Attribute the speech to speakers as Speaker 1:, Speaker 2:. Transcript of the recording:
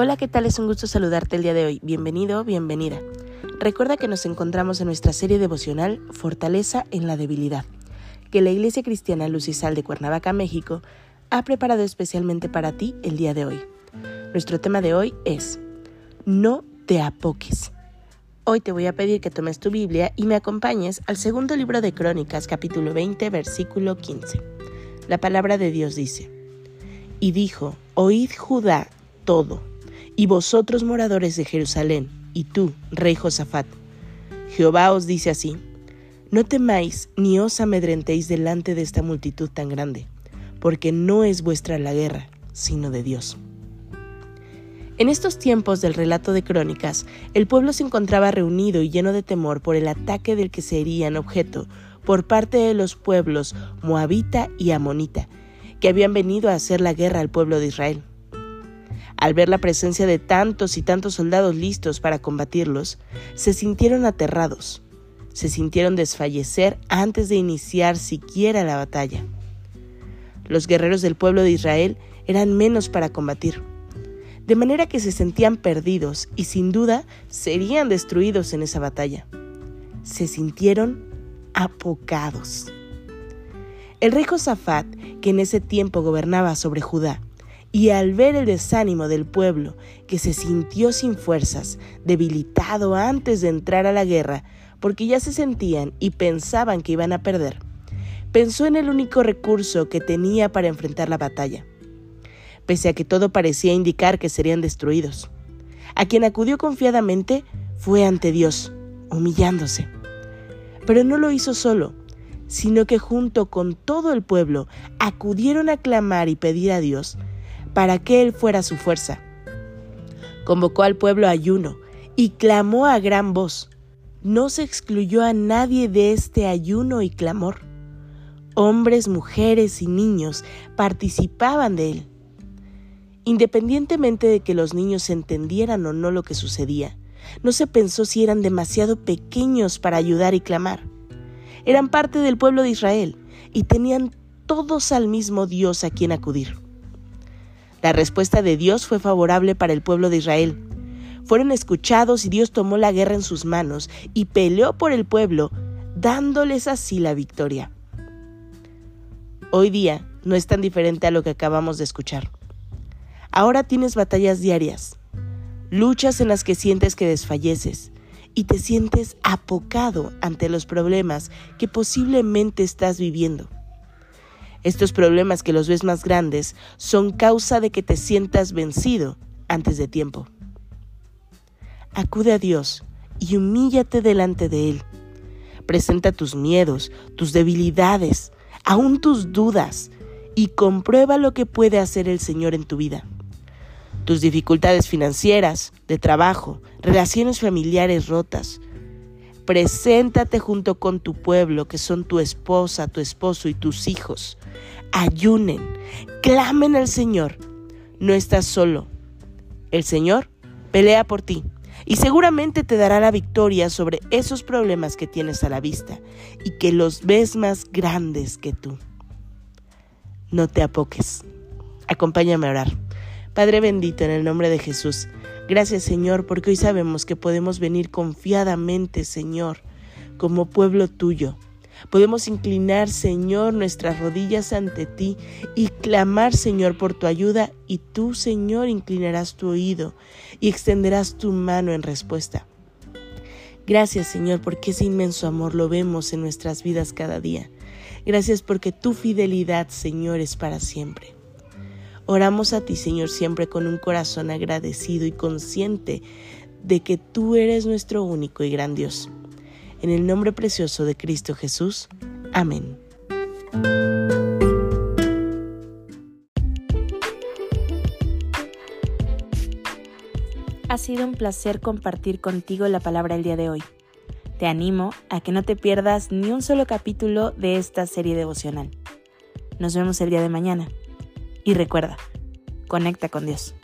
Speaker 1: Hola, ¿qué tal? Es un gusto saludarte el día de hoy. Bienvenido, bienvenida. Recuerda que nos encontramos en nuestra serie devocional Fortaleza en la debilidad, que la Iglesia Cristiana Luz y Sal de Cuernavaca, México, ha preparado especialmente para ti el día de hoy. Nuestro tema de hoy es No te apoques. Hoy te voy a pedir que tomes tu Biblia y me acompañes al segundo libro de Crónicas, capítulo 20, versículo 15. La palabra de Dios dice, Y dijo, Oíd Judá todo y vosotros moradores de Jerusalén, y tú, rey Josafat, Jehová os dice así, no temáis ni os amedrentéis delante de esta multitud tan grande, porque no es vuestra la guerra, sino de Dios. En estos tiempos del relato de crónicas, el pueblo se encontraba reunido y lleno de temor por el ataque del que serían objeto por parte de los pueblos moabita y amonita, que habían venido a hacer la guerra al pueblo de Israel. Al ver la presencia de tantos y tantos soldados listos para combatirlos, se sintieron aterrados, se sintieron desfallecer antes de iniciar siquiera la batalla. Los guerreros del pueblo de Israel eran menos para combatir, de manera que se sentían perdidos y sin duda serían destruidos en esa batalla. Se sintieron apocados. El rey Josafat, que en ese tiempo gobernaba sobre Judá, y al ver el desánimo del pueblo, que se sintió sin fuerzas, debilitado antes de entrar a la guerra, porque ya se sentían y pensaban que iban a perder, pensó en el único recurso que tenía para enfrentar la batalla, pese a que todo parecía indicar que serían destruidos. A quien acudió confiadamente fue ante Dios, humillándose. Pero no lo hizo solo, sino que junto con todo el pueblo acudieron a clamar y pedir a Dios para que él fuera su fuerza. Convocó al pueblo a ayuno y clamó a gran voz. No se excluyó a nadie de este ayuno y clamor. Hombres, mujeres y niños participaban de él. Independientemente de que los niños entendieran o no lo que sucedía, no se pensó si eran demasiado pequeños para ayudar y clamar. Eran parte del pueblo de Israel y tenían todos al mismo Dios a quien acudir. La respuesta de Dios fue favorable para el pueblo de Israel. Fueron escuchados y Dios tomó la guerra en sus manos y peleó por el pueblo, dándoles así la victoria. Hoy día no es tan diferente a lo que acabamos de escuchar. Ahora tienes batallas diarias, luchas en las que sientes que desfalleces y te sientes apocado ante los problemas que posiblemente estás viviendo. Estos problemas que los ves más grandes son causa de que te sientas vencido antes de tiempo. Acude a Dios y humíllate delante de Él. Presenta tus miedos, tus debilidades, aún tus dudas y comprueba lo que puede hacer el Señor en tu vida. Tus dificultades financieras, de trabajo, relaciones familiares rotas. Preséntate junto con tu pueblo, que son tu esposa, tu esposo y tus hijos ayunen, clamen al Señor. No estás solo. El Señor pelea por ti y seguramente te dará la victoria sobre esos problemas que tienes a la vista y que los ves más grandes que tú. No te apoques. Acompáñame a orar. Padre bendito, en el nombre de Jesús, gracias Señor, porque hoy sabemos que podemos venir confiadamente, Señor, como pueblo tuyo Podemos inclinar, Señor, nuestras rodillas ante ti y clamar, Señor, por tu ayuda y tú, Señor, inclinarás tu oído y extenderás tu mano en respuesta. Gracias, Señor, porque ese inmenso amor lo vemos en nuestras vidas cada día. Gracias porque tu fidelidad, Señor, es para siempre. Oramos a ti, Señor, siempre con un corazón agradecido y consciente de que tú eres nuestro único y gran Dios. En el nombre precioso de Cristo Jesús. Amén.
Speaker 2: ha sido un placer compartir contigo la palabra el día de hoy. Te animo a que no te pierdas ni un solo capítulo de esta serie devocional. Nos vemos el día de mañana. Y recuerda, conecta con Dios.